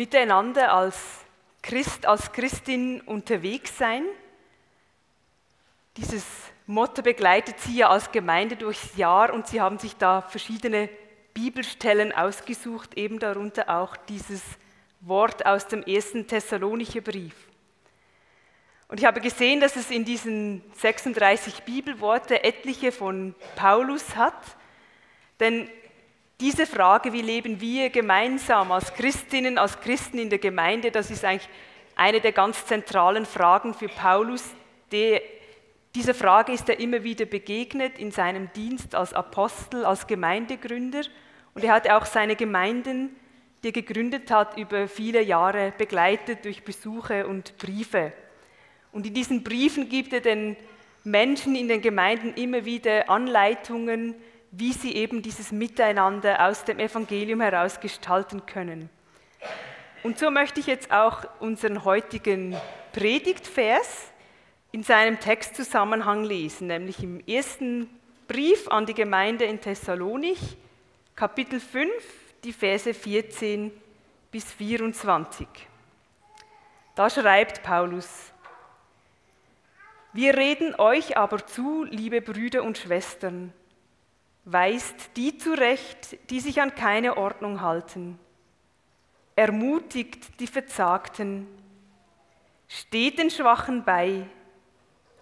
miteinander als Christ, als Christin unterwegs sein. Dieses Motto begleitet Sie ja als Gemeinde durchs Jahr und Sie haben sich da verschiedene Bibelstellen ausgesucht, eben darunter auch dieses Wort aus dem ersten Thessalonicher Brief. Und ich habe gesehen, dass es in diesen 36 Bibelworte etliche von Paulus hat, denn diese Frage, wie leben wir gemeinsam als Christinnen, als Christen in der Gemeinde, das ist eigentlich eine der ganz zentralen Fragen für Paulus. Die, dieser Frage ist er immer wieder begegnet in seinem Dienst als Apostel, als Gemeindegründer. Und er hat auch seine Gemeinden, die er gegründet hat, über viele Jahre begleitet durch Besuche und Briefe. Und in diesen Briefen gibt er den Menschen in den Gemeinden immer wieder Anleitungen, wie sie eben dieses Miteinander aus dem Evangelium heraus gestalten können. Und so möchte ich jetzt auch unseren heutigen Predigtvers in seinem Textzusammenhang lesen, nämlich im ersten Brief an die Gemeinde in Thessalonich, Kapitel 5, die Verse 14 bis 24. Da schreibt Paulus, wir reden euch aber zu, liebe Brüder und Schwestern, weist die zurecht, die sich an keine Ordnung halten, ermutigt die Verzagten, steht den Schwachen bei,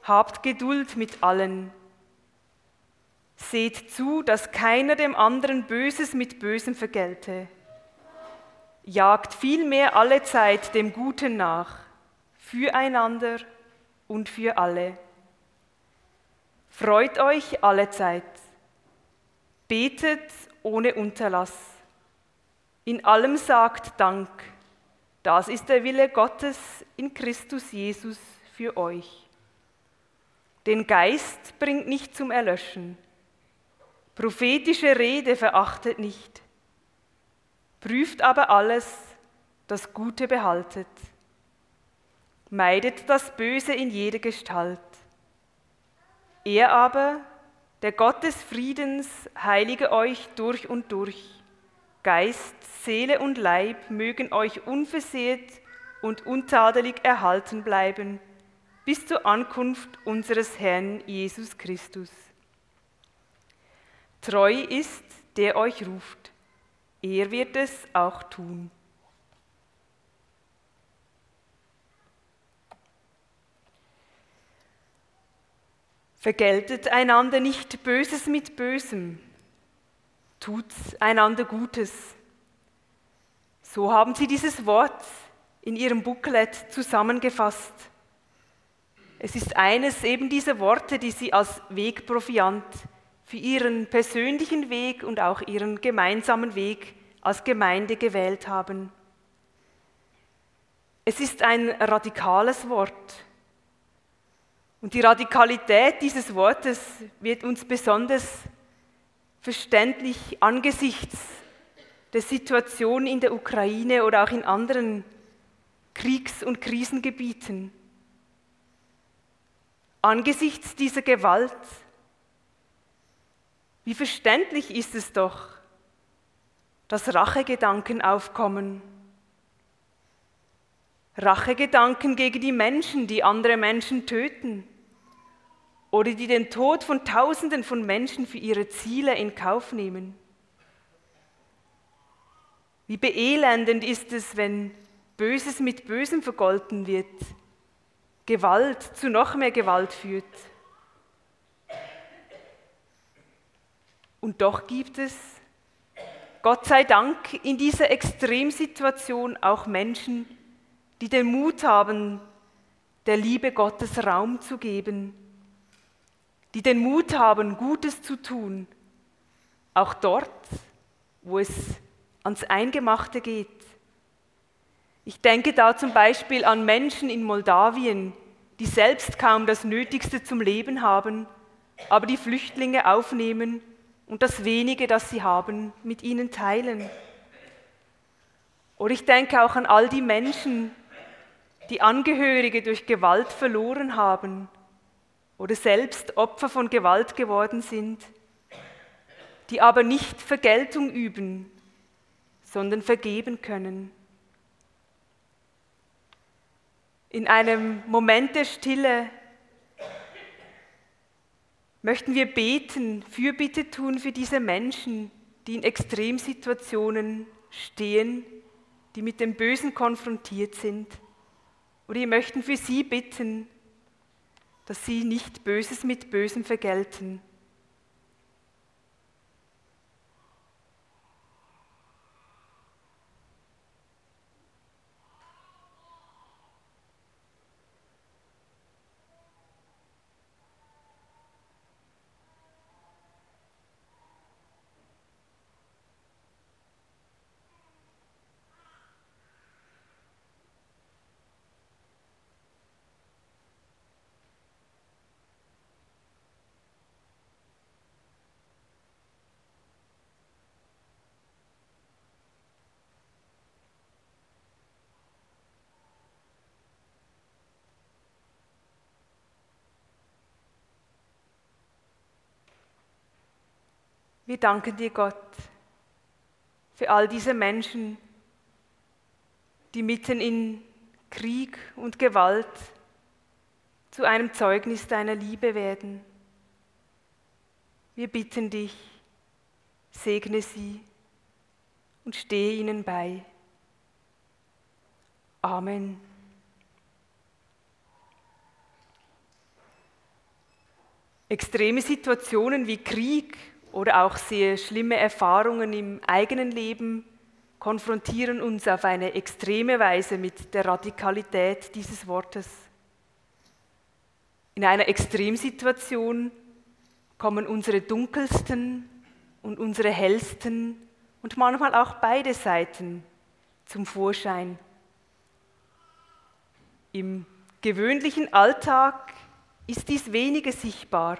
habt Geduld mit allen, seht zu, dass keiner dem anderen Böses mit Bösem vergelte, jagt vielmehr alle Zeit dem Guten nach, füreinander und für alle. Freut euch alle Zeit Betet ohne Unterlass. In allem sagt Dank. Das ist der Wille Gottes in Christus Jesus für euch. Den Geist bringt nicht zum Erlöschen. Prophetische Rede verachtet nicht. Prüft aber alles, das Gute behaltet. Meidet das Böse in jeder Gestalt. Er aber, der Gott des Friedens heilige euch durch und durch. Geist, Seele und Leib mögen euch unversehrt und untadelig erhalten bleiben bis zur Ankunft unseres Herrn Jesus Christus. Treu ist, der euch ruft. Er wird es auch tun. Vergeltet einander nicht Böses mit Bösem, tut einander Gutes. So haben sie dieses Wort in ihrem Booklet zusammengefasst. Es ist eines eben dieser Worte, die sie als Wegproviant für ihren persönlichen Weg und auch ihren gemeinsamen Weg als Gemeinde gewählt haben. Es ist ein radikales Wort und die Radikalität dieses Wortes wird uns besonders verständlich angesichts der Situation in der Ukraine oder auch in anderen Kriegs- und Krisengebieten. Angesichts dieser Gewalt, wie verständlich ist es doch, dass Rachegedanken aufkommen. Rachegedanken gegen die Menschen, die andere Menschen töten oder die den Tod von Tausenden von Menschen für ihre Ziele in Kauf nehmen. Wie beelendend ist es, wenn Böses mit Bösem vergolten wird, Gewalt zu noch mehr Gewalt führt. Und doch gibt es, Gott sei Dank, in dieser Extremsituation auch Menschen, die den Mut haben, der Liebe Gottes Raum zu geben, die den Mut haben, Gutes zu tun, auch dort, wo es ans Eingemachte geht. Ich denke da zum Beispiel an Menschen in Moldawien, die selbst kaum das Nötigste zum Leben haben, aber die Flüchtlinge aufnehmen und das wenige, das sie haben, mit ihnen teilen. Oder ich denke auch an all die Menschen, die Angehörige durch Gewalt verloren haben oder selbst Opfer von Gewalt geworden sind, die aber nicht Vergeltung üben, sondern vergeben können. In einem Moment der Stille möchten wir beten, Fürbitte tun für diese Menschen, die in Extremsituationen stehen, die mit dem Bösen konfrontiert sind. Oder wir möchten für sie bitten, dass sie nicht Böses mit Bösem vergelten. Wir danken dir, Gott, für all diese Menschen, die mitten in Krieg und Gewalt zu einem Zeugnis deiner Liebe werden. Wir bitten dich, segne sie und stehe ihnen bei. Amen. Extreme Situationen wie Krieg oder auch sehr schlimme Erfahrungen im eigenen Leben konfrontieren uns auf eine extreme Weise mit der Radikalität dieses Wortes. In einer Extremsituation kommen unsere dunkelsten und unsere hellsten und manchmal auch beide Seiten zum Vorschein. Im gewöhnlichen Alltag ist dies weniger sichtbar.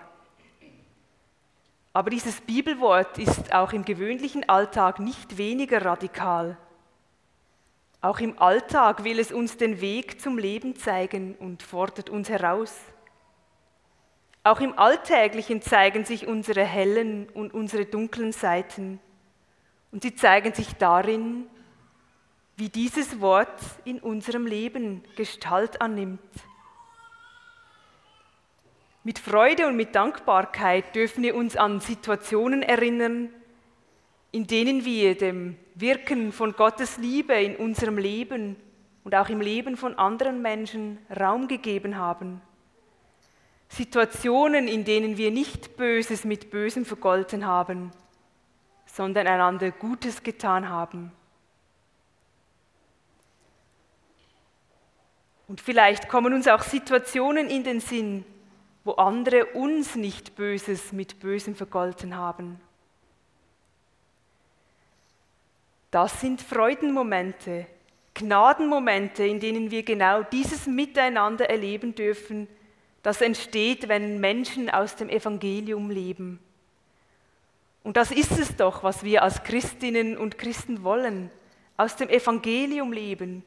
Aber dieses Bibelwort ist auch im gewöhnlichen Alltag nicht weniger radikal. Auch im Alltag will es uns den Weg zum Leben zeigen und fordert uns heraus. Auch im Alltäglichen zeigen sich unsere hellen und unsere dunklen Seiten. Und sie zeigen sich darin, wie dieses Wort in unserem Leben Gestalt annimmt. Mit Freude und mit Dankbarkeit dürfen wir uns an Situationen erinnern, in denen wir dem Wirken von Gottes Liebe in unserem Leben und auch im Leben von anderen Menschen Raum gegeben haben. Situationen, in denen wir nicht Böses mit Bösem vergolten haben, sondern einander Gutes getan haben. Und vielleicht kommen uns auch Situationen in den Sinn, wo andere uns nicht Böses mit Bösem vergolten haben. Das sind Freudenmomente, Gnadenmomente, in denen wir genau dieses Miteinander erleben dürfen, das entsteht, wenn Menschen aus dem Evangelium leben. Und das ist es doch, was wir als Christinnen und Christen wollen, aus dem Evangelium leben,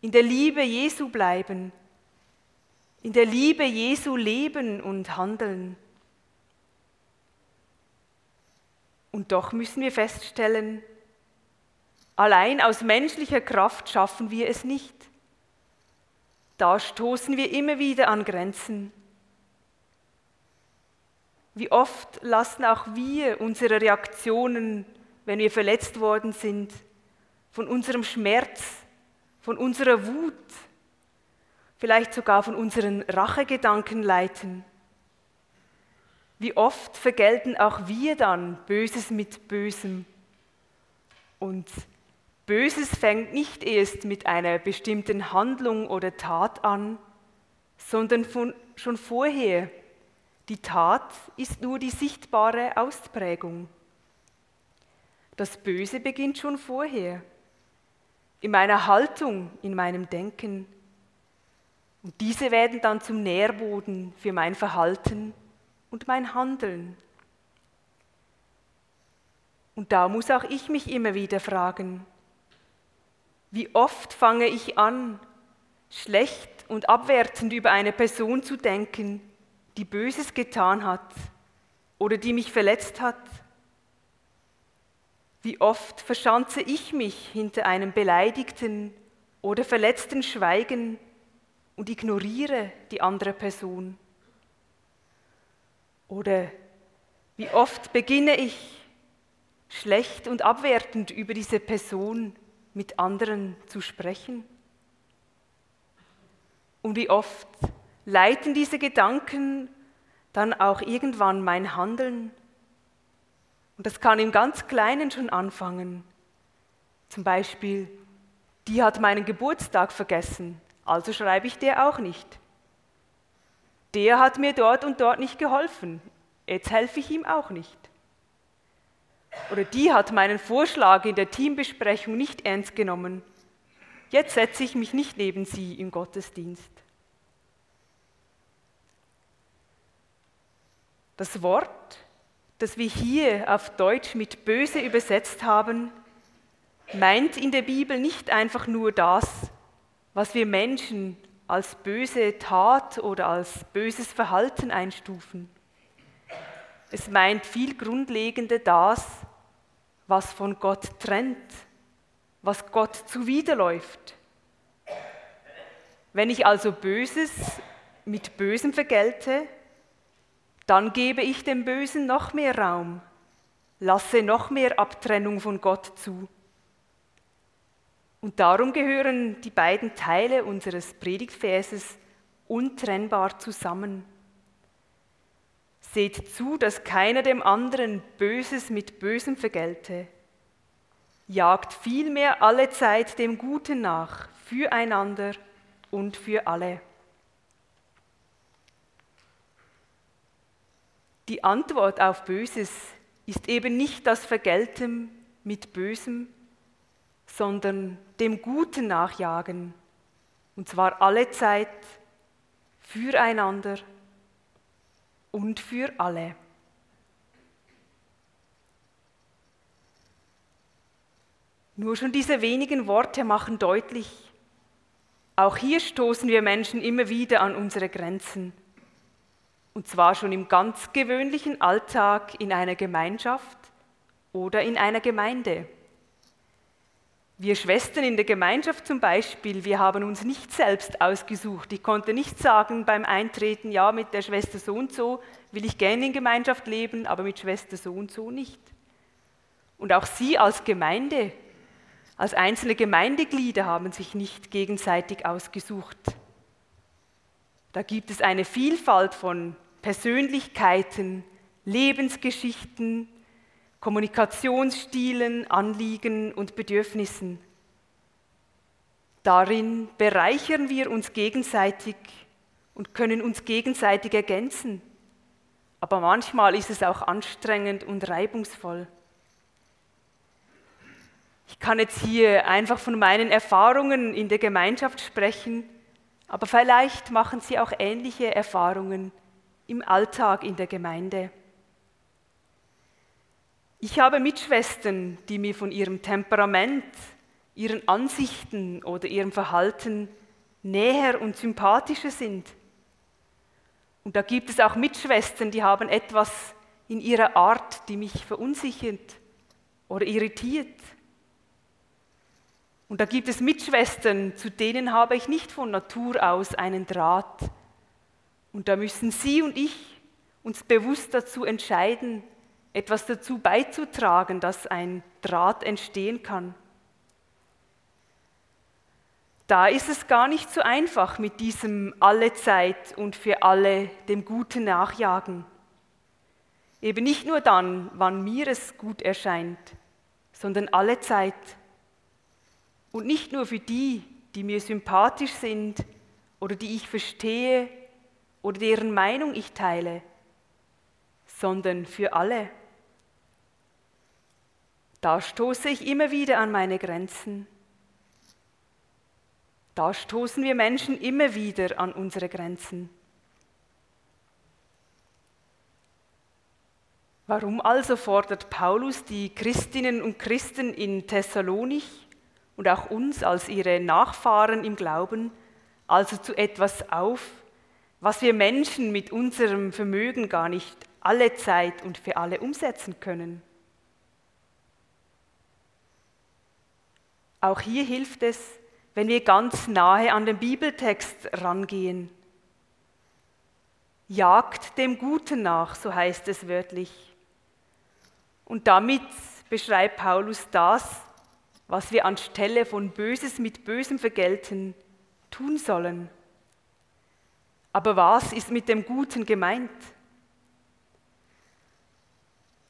in der Liebe Jesu bleiben, in der Liebe Jesu leben und handeln. Und doch müssen wir feststellen, allein aus menschlicher Kraft schaffen wir es nicht. Da stoßen wir immer wieder an Grenzen. Wie oft lassen auch wir unsere Reaktionen, wenn wir verletzt worden sind, von unserem Schmerz, von unserer Wut, vielleicht sogar von unseren Rachegedanken leiten. Wie oft vergelten auch wir dann Böses mit Bösem. Und Böses fängt nicht erst mit einer bestimmten Handlung oder Tat an, sondern von, schon vorher. Die Tat ist nur die sichtbare Ausprägung. Das Böse beginnt schon vorher, in meiner Haltung, in meinem Denken, und diese werden dann zum Nährboden für mein Verhalten und mein Handeln. Und da muss auch ich mich immer wieder fragen, wie oft fange ich an, schlecht und abwertend über eine Person zu denken, die Böses getan hat oder die mich verletzt hat? Wie oft verschanze ich mich hinter einem beleidigten oder verletzten Schweigen und ignoriere die andere Person? Oder wie oft beginne ich schlecht und abwertend über diese Person mit anderen zu sprechen? Und wie oft leiten diese Gedanken dann auch irgendwann mein Handeln? Und das kann im ganz Kleinen schon anfangen. Zum Beispiel, die hat meinen Geburtstag vergessen, also schreibe ich der auch nicht. Der hat mir dort und dort nicht geholfen, jetzt helfe ich ihm auch nicht. Oder die hat meinen Vorschlag in der Teambesprechung nicht ernst genommen, jetzt setze ich mich nicht neben sie im Gottesdienst. Das Wort, das wir hier auf Deutsch mit böse übersetzt haben, meint in der Bibel nicht einfach nur das, was wir Menschen als böse Tat oder als böses Verhalten einstufen. Es meint viel grundlegender das, was von Gott trennt, was Gott zuwiderläuft. Wenn ich also Böses mit Bösem vergelte, dann gebe ich dem Bösen noch mehr Raum, lasse noch mehr Abtrennung von Gott zu. Und darum gehören die beiden Teile unseres Predigtverses untrennbar zusammen. Seht zu, dass keiner dem anderen Böses mit Bösem vergelte. Jagt vielmehr alle Zeit dem Guten nach, füreinander und für alle. Die Antwort auf Böses ist eben nicht das Vergelten mit Bösem, sondern dem Guten nachjagen, und zwar alle Zeit, füreinander und für alle. Nur schon diese wenigen Worte machen deutlich, auch hier stoßen wir Menschen immer wieder an unsere Grenzen. Und zwar schon im ganz gewöhnlichen Alltag in einer Gemeinschaft oder in einer Gemeinde. Wir Schwestern in der Gemeinschaft zum Beispiel, wir haben uns nicht selbst ausgesucht. Ich konnte nicht sagen beim Eintreten, ja, mit der Schwester so und so will ich gerne in Gemeinschaft leben, aber mit Schwester so und so nicht. Und auch Sie als Gemeinde, als einzelne Gemeindeglieder haben sich nicht gegenseitig ausgesucht. Da gibt es eine Vielfalt von Persönlichkeiten, Lebensgeschichten, Kommunikationsstilen, Anliegen und Bedürfnissen. Darin bereichern wir uns gegenseitig und können uns gegenseitig ergänzen. Aber manchmal ist es auch anstrengend und reibungsvoll. Ich kann jetzt hier einfach von meinen Erfahrungen in der Gemeinschaft sprechen, aber vielleicht machen Sie auch ähnliche Erfahrungen im Alltag in der Gemeinde. Ich habe Mitschwestern, die mir von ihrem Temperament, ihren Ansichten oder ihrem Verhalten näher und sympathischer sind. Und da gibt es auch Mitschwestern, die haben etwas in ihrer Art, die mich verunsichert oder irritiert. Und da gibt es Mitschwestern, zu denen habe ich nicht von Natur aus einen Draht. Und da müssen Sie und ich uns bewusst dazu entscheiden, etwas dazu beizutragen, dass ein Draht entstehen kann. Da ist es gar nicht so einfach mit diesem alle Zeit und für alle dem Guten nachjagen. Eben nicht nur dann, wann mir es gut erscheint, sondern alle Zeit. Und nicht nur für die, die mir sympathisch sind oder die ich verstehe oder deren Meinung ich teile, sondern für alle. Da stoße ich immer wieder an meine Grenzen. Da stoßen wir Menschen immer wieder an unsere Grenzen. Warum also fordert Paulus die Christinnen und Christen in Thessalonich und auch uns als ihre Nachfahren im Glauben also zu etwas auf, was wir Menschen mit unserem Vermögen gar nicht alle Zeit und für alle umsetzen können? Auch hier hilft es, wenn wir ganz nahe an den Bibeltext rangehen. Jagt dem Guten nach, so heißt es wörtlich. Und damit beschreibt Paulus das, was wir anstelle von Böses mit Bösem vergelten, tun sollen. Aber was ist mit dem Guten gemeint?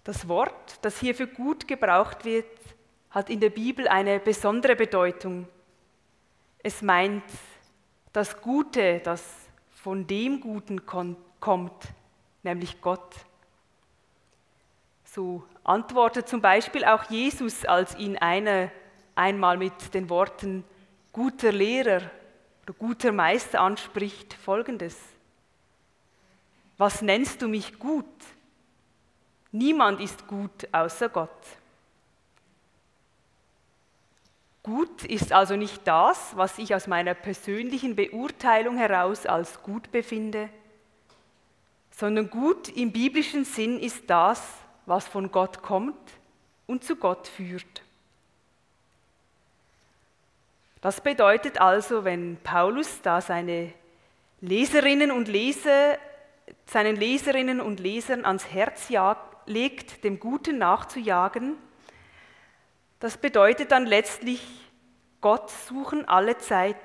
Das Wort, das hier für gut gebraucht wird, hat in der Bibel eine besondere Bedeutung. Es meint das Gute, das von dem Guten kommt, nämlich Gott. So antwortet zum Beispiel auch Jesus, als ihn einer einmal mit den Worten guter Lehrer oder guter Meister anspricht, folgendes. Was nennst du mich gut? Niemand ist gut außer Gott. Gut ist also nicht das, was ich aus meiner persönlichen Beurteilung heraus als gut befinde, sondern gut im biblischen Sinn ist das, was von Gott kommt und zu Gott führt. Das bedeutet also, wenn Paulus da seine Leserinnen und Leser, seinen Leserinnen und Lesern ans Herz legt, dem Guten nachzujagen, das bedeutet dann letztlich Gott suchen alle Zeit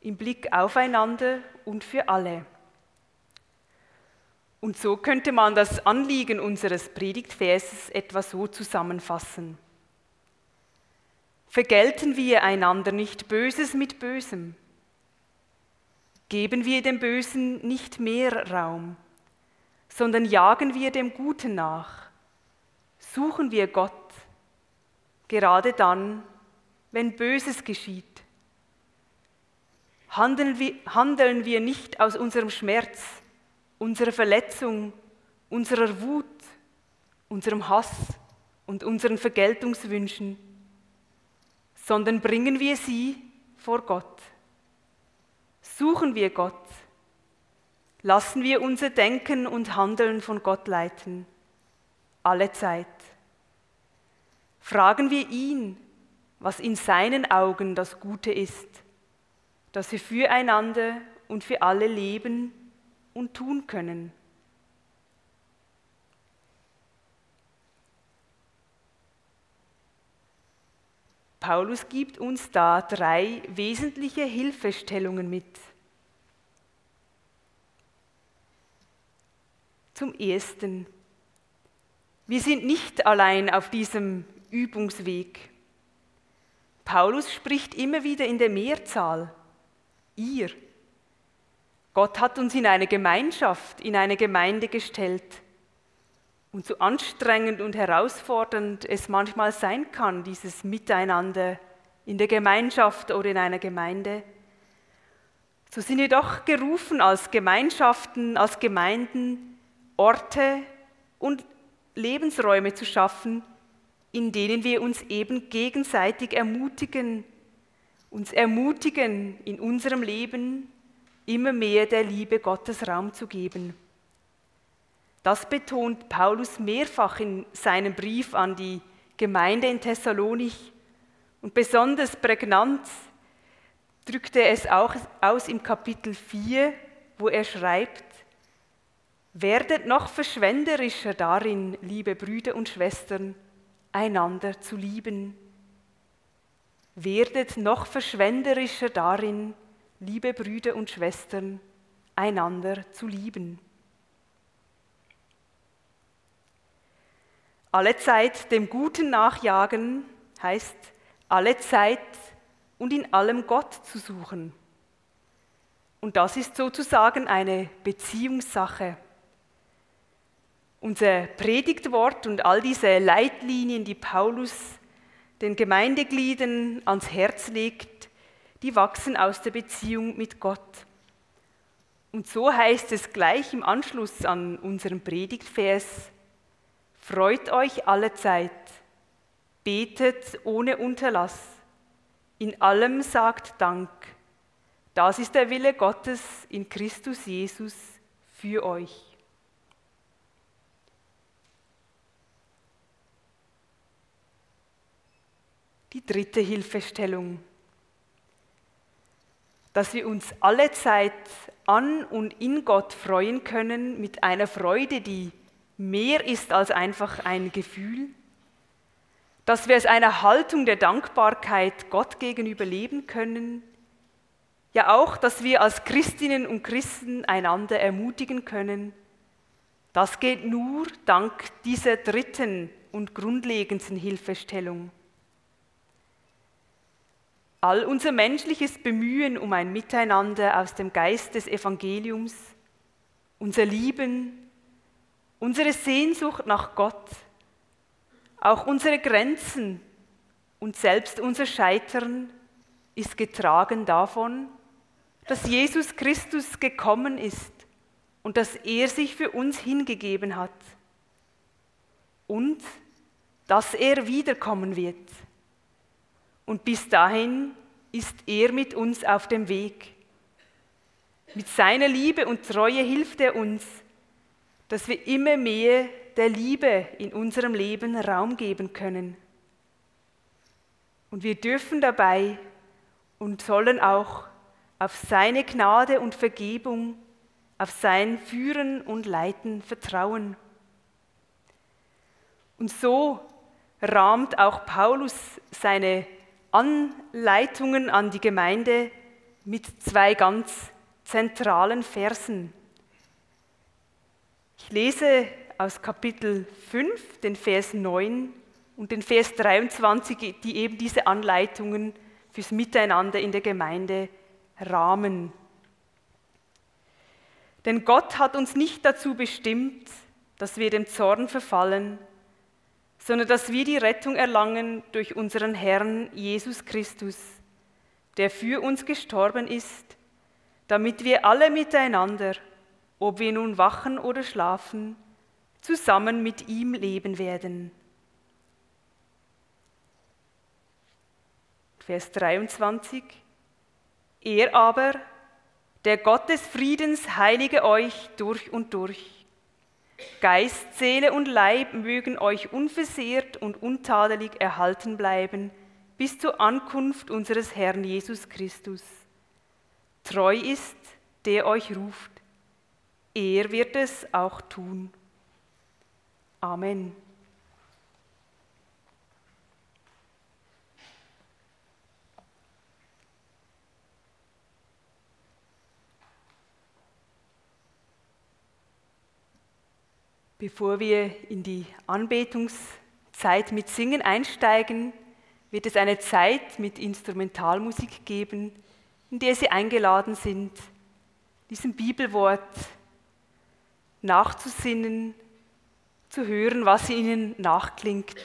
im Blick aufeinander und für alle. Und so könnte man das Anliegen unseres Predigtverses etwa so zusammenfassen. Vergelten wir einander nicht Böses mit Bösem. Geben wir dem Bösen nicht mehr Raum, sondern jagen wir dem Guten nach. Suchen wir Gott, gerade dann, wenn Böses geschieht. Handeln wir, nicht aus unserem Schmerz, unserer Verletzung, unserer Wut, unserem Hass und unseren Vergeltungswünschen sondern bringen wir sie vor Gott. Suchen wir Gott. Lassen wir unser Denken und Handeln von Gott leiten. Alle Zeit. Fragen wir ihn, was in seinen Augen das Gute ist, dass wir füreinander und für alle leben und tun können. Paulus gibt uns da drei wesentliche Hilfestellungen mit. Zum Ersten, wir sind nicht allein auf diesem Übungsweg. Paulus spricht immer wieder in der Mehrzahl, ihr. Gott hat uns in eine Gemeinschaft, in eine Gemeinde gestellt. Und so anstrengend und herausfordernd es manchmal sein kann, dieses Miteinander in der Gemeinschaft oder in einer Gemeinde, so sind wir doch gerufen als Gemeinschaften, als Gemeinden, Orte und Lebensräume zu schaffen, in denen wir uns eben gegenseitig ermutigen, uns ermutigen, in unserem Leben immer mehr der Liebe Gottes Raum zu geben. Das betont Paulus mehrfach in seinem Brief an die Gemeinde in Thessalonich und besonders prägnant drückt er es auch aus im Kapitel 4, wo er schreibt, werdet noch verschwenderischer darin, liebe Brüder und Schwestern, einander zu lieben. Werdet noch verschwenderischer darin, liebe Brüder und Schwestern, einander zu lieben. Alle Zeit dem Guten nachjagen heißt alle Zeit und in allem Gott zu suchen. Und das ist sozusagen eine Beziehungssache. Unser Predigtwort und all diese Leitlinien, die Paulus den Gemeindegliedern ans Herz legt, die wachsen aus der Beziehung mit Gott. Und so heißt es gleich im Anschluss an unseren Predigtvers, Freut euch alle Zeit, betet ohne Unterlass, in allem sagt Dank. Das ist der Wille Gottes in Christus Jesus für euch. Die dritte Hilfestellung. dass wir uns alle Zeit an und in Gott freuen können mit einer Freude, die mehr ist als einfach ein Gefühl, dass wir aus einer Haltung der Dankbarkeit Gott gegenüber leben können, ja auch, dass wir als Christinnen und Christen einander ermutigen können. Das geht nur dank dieser dritten und grundlegendsten Hilfestellung. All unser menschliches Bemühen um ein Miteinander aus dem Geist des Evangeliums, unser Lieben, unsere Sehnsucht nach Gott, auch unsere Grenzen und selbst unser Scheitern ist getragen davon, dass Jesus Christus gekommen ist und dass er sich für uns hingegeben hat und dass er wiederkommen wird. Und bis dahin ist er mit uns auf dem Weg. Mit seiner Liebe und Treue hilft er uns, dass wir immer mehr der Liebe in unserem Leben Raum geben können. Und wir dürfen dabei und sollen auch auf seine Gnade und Vergebung, auf sein Führen und Leiten vertrauen. Und so rahmt auch Paulus seine Anleitungen an die Gemeinde mit zwei ganz zentralen Versen. Ich lese aus Kapitel 5, den Vers 9 und den Vers 23, die eben diese Anleitungen fürs Miteinander in der Gemeinde rahmen. Denn Gott hat uns nicht dazu bestimmt, dass wir dem Zorn verfallen, sondern dass wir die Rettung erlangen durch unseren Herrn Jesus Christus, der für uns gestorben ist, damit wir alle miteinander, ob wir nun wachen oder schlafen, zusammen mit ihm leben werden. Vers 23. Er aber, der Gott des Friedens, heilige euch durch und durch. Geist, Seele und Leib mögen euch unversehrt und untadelig erhalten bleiben bis zur Ankunft unseres Herrn Jesus Christus. Treu ist, der euch ruft. Er wird es auch tun. Amen. Bevor wir in die Anbetungszeit mit Singen einsteigen, wird es eine Zeit mit Instrumentalmusik geben, in der Sie eingeladen sind, diesem Bibelwort nachzusinnen, zu hören, was ihnen nachklingt